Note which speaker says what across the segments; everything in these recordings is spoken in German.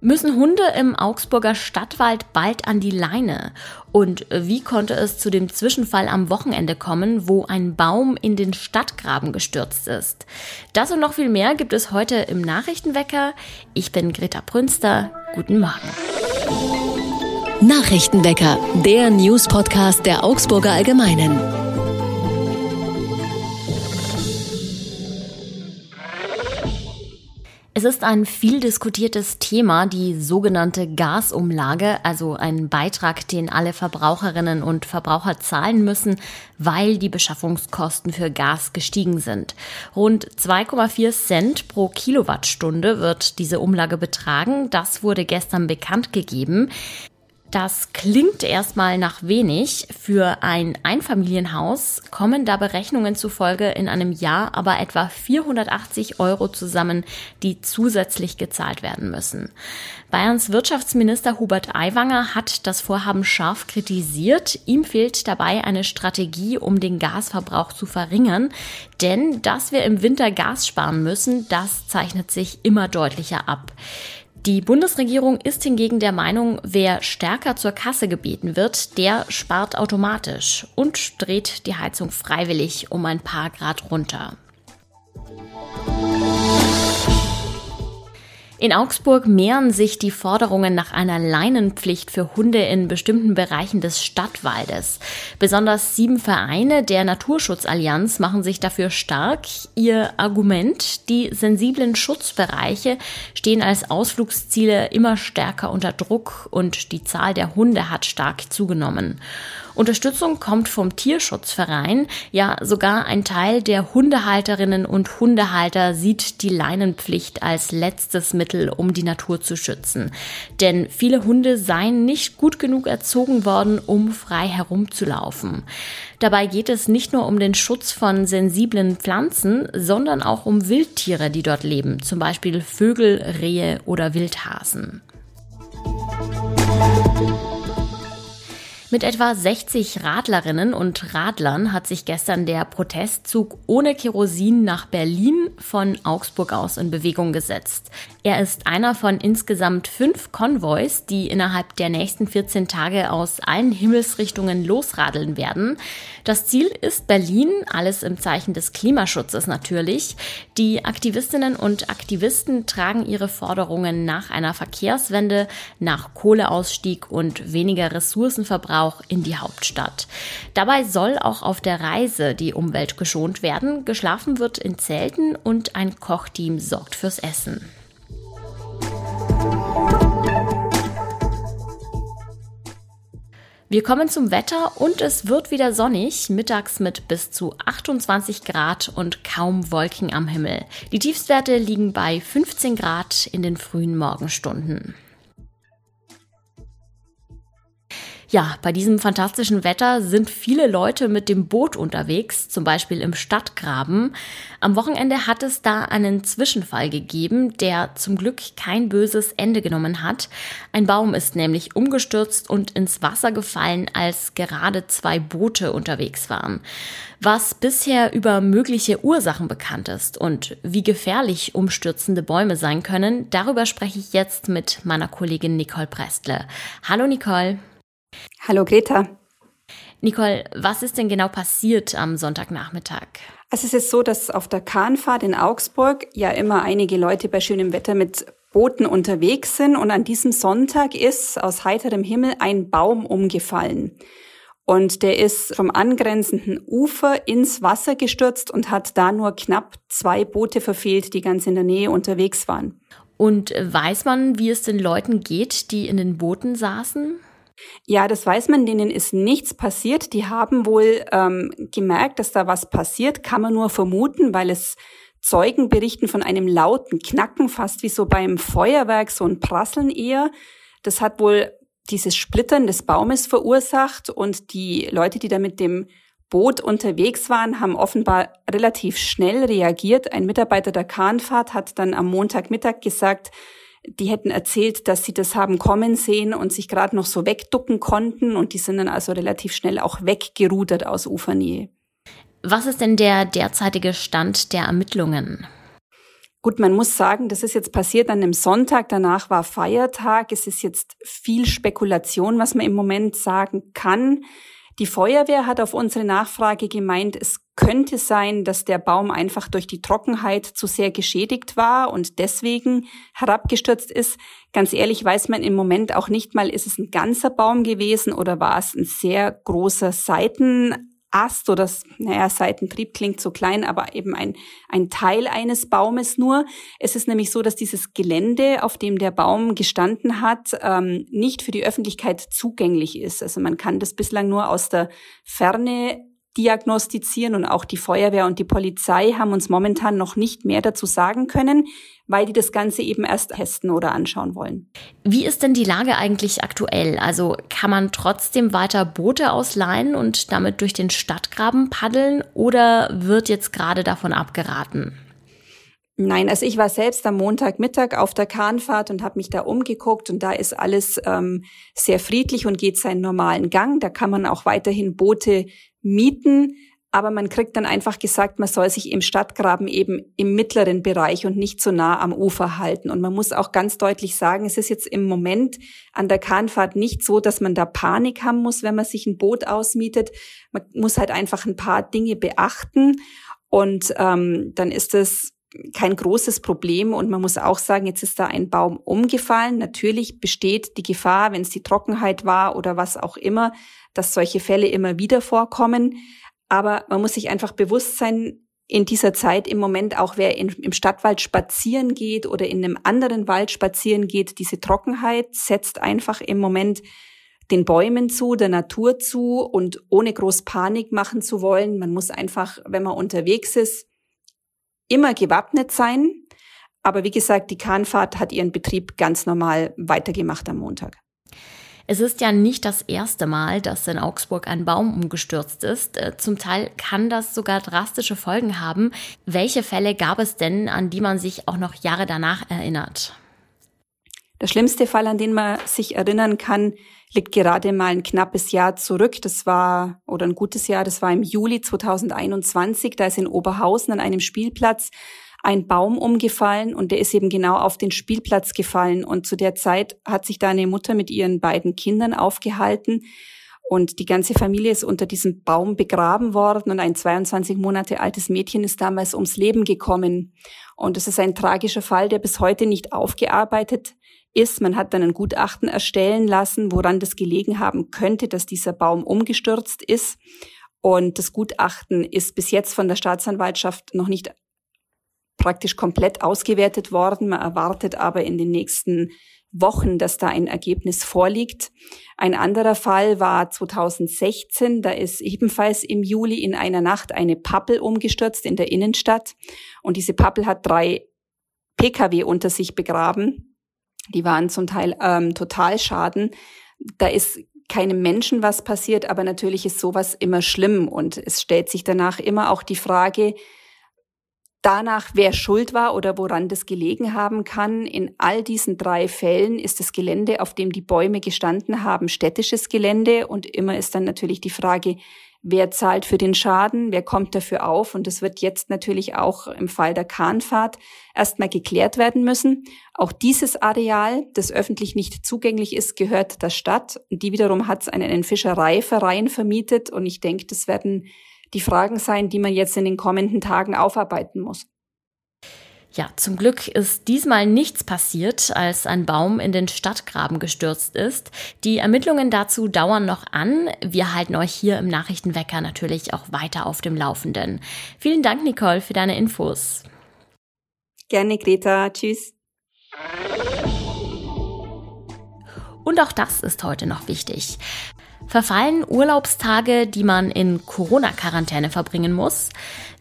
Speaker 1: Müssen Hunde im Augsburger Stadtwald bald an die Leine? Und wie konnte es zu dem Zwischenfall am Wochenende kommen, wo ein Baum in den Stadtgraben gestürzt ist? Das und noch viel mehr gibt es heute im Nachrichtenwecker. Ich bin Greta Brünster. Guten Morgen.
Speaker 2: Nachrichtenwecker, der News-Podcast der Augsburger Allgemeinen.
Speaker 1: Es ist ein viel diskutiertes Thema, die sogenannte Gasumlage, also ein Beitrag, den alle Verbraucherinnen und Verbraucher zahlen müssen, weil die Beschaffungskosten für Gas gestiegen sind. Rund 2,4 Cent pro Kilowattstunde wird diese Umlage betragen. Das wurde gestern bekannt gegeben. Das klingt erstmal nach wenig. Für ein Einfamilienhaus kommen da Berechnungen zufolge in einem Jahr aber etwa 480 Euro zusammen, die zusätzlich gezahlt werden müssen. Bayerns Wirtschaftsminister Hubert Aiwanger hat das Vorhaben scharf kritisiert. Ihm fehlt dabei eine Strategie, um den Gasverbrauch zu verringern. Denn dass wir im Winter Gas sparen müssen, das zeichnet sich immer deutlicher ab. Die Bundesregierung ist hingegen der Meinung, wer stärker zur Kasse gebeten wird, der spart automatisch und dreht die Heizung freiwillig um ein paar Grad runter. In Augsburg mehren sich die Forderungen nach einer Leinenpflicht für Hunde in bestimmten Bereichen des Stadtwaldes. Besonders sieben Vereine der Naturschutzallianz machen sich dafür stark. Ihr Argument, die sensiblen Schutzbereiche stehen als Ausflugsziele immer stärker unter Druck und die Zahl der Hunde hat stark zugenommen. Unterstützung kommt vom Tierschutzverein. Ja, sogar ein Teil der Hundehalterinnen und Hundehalter sieht die Leinenpflicht als letztes Mittel, um die Natur zu schützen. Denn viele Hunde seien nicht gut genug erzogen worden, um frei herumzulaufen. Dabei geht es nicht nur um den Schutz von sensiblen Pflanzen, sondern auch um Wildtiere, die dort leben, zum Beispiel Vögel, Rehe oder Wildhasen. Mit etwa 60 Radlerinnen und Radlern hat sich gestern der Protestzug ohne Kerosin nach Berlin von Augsburg aus in Bewegung gesetzt. Er ist einer von insgesamt fünf Konvois, die innerhalb der nächsten 14 Tage aus allen Himmelsrichtungen losradeln werden. Das Ziel ist Berlin, alles im Zeichen des Klimaschutzes natürlich. Die Aktivistinnen und Aktivisten tragen ihre Forderungen nach einer Verkehrswende, nach Kohleausstieg und weniger Ressourcenverbrauch auch in die Hauptstadt. Dabei soll auch auf der Reise die Umwelt geschont werden. Geschlafen wird in Zelten und ein Kochteam sorgt fürs Essen. Wir kommen zum Wetter und es wird wieder sonnig, mittags mit bis zu 28 Grad und kaum Wolken am Himmel. Die Tiefstwerte liegen bei 15 Grad in den frühen Morgenstunden. Ja, bei diesem fantastischen Wetter sind viele Leute mit dem Boot unterwegs, zum Beispiel im Stadtgraben. Am Wochenende hat es da einen Zwischenfall gegeben, der zum Glück kein böses Ende genommen hat. Ein Baum ist nämlich umgestürzt und ins Wasser gefallen, als gerade zwei Boote unterwegs waren. Was bisher über mögliche Ursachen bekannt ist und wie gefährlich umstürzende Bäume sein können, darüber spreche ich jetzt mit meiner Kollegin Nicole Prestle. Hallo Nicole.
Speaker 3: Hallo Greta.
Speaker 1: Nicole, was ist denn genau passiert am Sonntagnachmittag?
Speaker 3: Also es ist so, dass auf der Kahnfahrt in Augsburg ja immer einige Leute bei schönem Wetter mit Booten unterwegs sind und an diesem Sonntag ist aus heiterem Himmel ein Baum umgefallen. Und der ist vom angrenzenden Ufer ins Wasser gestürzt und hat da nur knapp zwei Boote verfehlt, die ganz in der Nähe unterwegs waren.
Speaker 1: Und weiß man, wie es den Leuten geht, die in den Booten saßen?
Speaker 3: Ja, das weiß man, denen ist nichts passiert. Die haben wohl ähm, gemerkt, dass da was passiert, kann man nur vermuten, weil es Zeugen berichten von einem lauten Knacken, fast wie so beim Feuerwerk, so ein Prasseln eher. Das hat wohl dieses Splittern des Baumes verursacht und die Leute, die da mit dem Boot unterwegs waren, haben offenbar relativ schnell reagiert. Ein Mitarbeiter der Kahnfahrt hat dann am Montagmittag gesagt, die hätten erzählt, dass sie das haben kommen sehen und sich gerade noch so wegducken konnten und die sind dann also relativ schnell auch weggerudert aus Ufernähe.
Speaker 1: Was ist denn der derzeitige Stand der Ermittlungen?
Speaker 3: Gut, man muss sagen, das ist jetzt passiert an einem Sonntag, danach war Feiertag. Es ist jetzt viel Spekulation, was man im Moment sagen kann. Die Feuerwehr hat auf unsere Nachfrage gemeint, es könnte sein, dass der Baum einfach durch die Trockenheit zu sehr geschädigt war und deswegen herabgestürzt ist. Ganz ehrlich weiß man im Moment auch nicht mal, ist es ein ganzer Baum gewesen oder war es ein sehr großer Seiten Ast oder, naja, Seitentrieb klingt so klein, aber eben ein, ein Teil eines Baumes nur. Es ist nämlich so, dass dieses Gelände, auf dem der Baum gestanden hat, ähm, nicht für die Öffentlichkeit zugänglich ist. Also man kann das bislang nur aus der Ferne diagnostizieren und auch die Feuerwehr und die Polizei haben uns momentan noch nicht mehr dazu sagen können, weil die das Ganze eben erst testen oder anschauen wollen.
Speaker 1: Wie ist denn die Lage eigentlich aktuell? Also kann man trotzdem weiter Boote ausleihen und damit durch den Stadtgraben paddeln oder wird jetzt gerade davon abgeraten?
Speaker 3: Nein, also ich war selbst am Montagmittag auf der Kahnfahrt und habe mich da umgeguckt und da ist alles ähm, sehr friedlich und geht seinen normalen Gang. Da kann man auch weiterhin Boote mieten, aber man kriegt dann einfach gesagt, man soll sich im Stadtgraben eben im mittleren Bereich und nicht so nah am Ufer halten. Und man muss auch ganz deutlich sagen, es ist jetzt im Moment an der Kahnfahrt nicht so, dass man da Panik haben muss, wenn man sich ein Boot ausmietet. Man muss halt einfach ein paar Dinge beachten und ähm, dann ist es kein großes Problem und man muss auch sagen, jetzt ist da ein Baum umgefallen. Natürlich besteht die Gefahr, wenn es die Trockenheit war oder was auch immer, dass solche Fälle immer wieder vorkommen. Aber man muss sich einfach bewusst sein, in dieser Zeit im Moment auch wer in, im Stadtwald spazieren geht oder in einem anderen Wald spazieren geht, diese Trockenheit setzt einfach im Moment den Bäumen zu, der Natur zu und ohne groß Panik machen zu wollen. Man muss einfach, wenn man unterwegs ist, immer gewappnet sein. Aber wie gesagt, die Kahnfahrt hat ihren Betrieb ganz normal weitergemacht am Montag.
Speaker 1: Es ist ja nicht das erste Mal, dass in Augsburg ein Baum umgestürzt ist. Äh, zum Teil kann das sogar drastische Folgen haben. Welche Fälle gab es denn, an die man sich auch noch Jahre danach erinnert?
Speaker 3: Der schlimmste Fall, an den man sich erinnern kann, liegt gerade mal ein knappes Jahr zurück. Das war, oder ein gutes Jahr, das war im Juli 2021. Da ist in Oberhausen an einem Spielplatz ein Baum umgefallen und der ist eben genau auf den Spielplatz gefallen. Und zu der Zeit hat sich da eine Mutter mit ihren beiden Kindern aufgehalten. Und die ganze Familie ist unter diesem Baum begraben worden und ein 22 Monate altes Mädchen ist damals ums Leben gekommen. Und es ist ein tragischer Fall, der bis heute nicht aufgearbeitet ist. Man hat dann ein Gutachten erstellen lassen, woran das gelegen haben könnte, dass dieser Baum umgestürzt ist. Und das Gutachten ist bis jetzt von der Staatsanwaltschaft noch nicht praktisch komplett ausgewertet worden. Man erwartet aber in den nächsten Wochen, dass da ein Ergebnis vorliegt. Ein anderer Fall war 2016. Da ist ebenfalls im Juli in einer Nacht eine Pappel umgestürzt in der Innenstadt. Und diese Pappel hat drei Pkw unter sich begraben. Die waren zum Teil ähm, Totalschaden. Da ist keinem Menschen was passiert, aber natürlich ist sowas immer schlimm und es stellt sich danach immer auch die Frage, danach, wer schuld war oder woran das gelegen haben kann. In all diesen drei Fällen ist das Gelände, auf dem die Bäume gestanden haben, städtisches Gelände und immer ist dann natürlich die Frage, Wer zahlt für den Schaden? Wer kommt dafür auf? Und das wird jetzt natürlich auch im Fall der Kahnfahrt erstmal geklärt werden müssen. Auch dieses Areal, das öffentlich nicht zugänglich ist, gehört der Stadt. Die wiederum hat es an einen Fischereiverein vermietet. Und ich denke, das werden die Fragen sein, die man jetzt in den kommenden Tagen aufarbeiten muss.
Speaker 1: Ja, zum Glück ist diesmal nichts passiert, als ein Baum in den Stadtgraben gestürzt ist. Die Ermittlungen dazu dauern noch an. Wir halten euch hier im Nachrichtenwecker natürlich auch weiter auf dem Laufenden. Vielen Dank, Nicole, für deine Infos.
Speaker 3: Gerne, Greta. Tschüss.
Speaker 1: Und auch das ist heute noch wichtig. Verfallen Urlaubstage, die man in Corona-Quarantäne verbringen muss?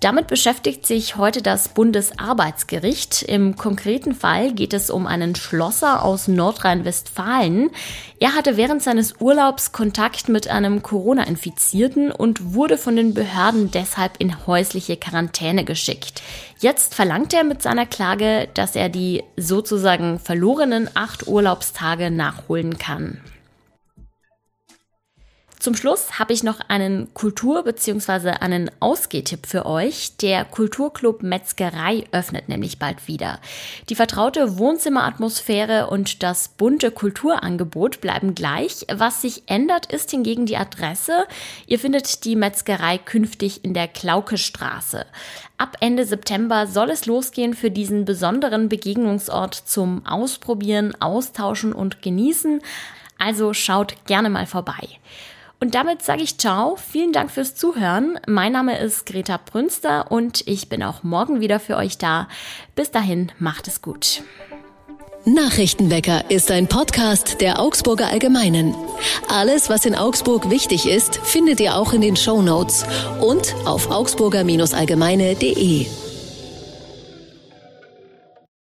Speaker 1: Damit beschäftigt sich heute das Bundesarbeitsgericht. Im konkreten Fall geht es um einen Schlosser aus Nordrhein-Westfalen. Er hatte während seines Urlaubs Kontakt mit einem Corona-Infizierten und wurde von den Behörden deshalb in häusliche Quarantäne geschickt. Jetzt verlangt er mit seiner Klage, dass er die sozusagen verlorenen acht Urlaubstage nachholen kann. Zum Schluss habe ich noch einen Kultur- bzw. einen Ausgehtipp für euch. Der Kulturclub Metzgerei öffnet nämlich bald wieder. Die vertraute Wohnzimmeratmosphäre und das bunte Kulturangebot bleiben gleich. Was sich ändert, ist hingegen die Adresse. Ihr findet die Metzgerei künftig in der Klaukestraße. Ab Ende September soll es losgehen für diesen besonderen Begegnungsort zum Ausprobieren, Austauschen und Genießen. Also schaut gerne mal vorbei. Und damit sage ich ciao. Vielen Dank fürs Zuhören. Mein Name ist Greta Brünster und ich bin auch morgen wieder für euch da. Bis dahin, macht es gut.
Speaker 2: Nachrichtenwecker ist ein Podcast der Augsburger Allgemeinen. Alles, was in Augsburg wichtig ist, findet ihr auch in den Show Notes und auf augsburger-allgemeine.de.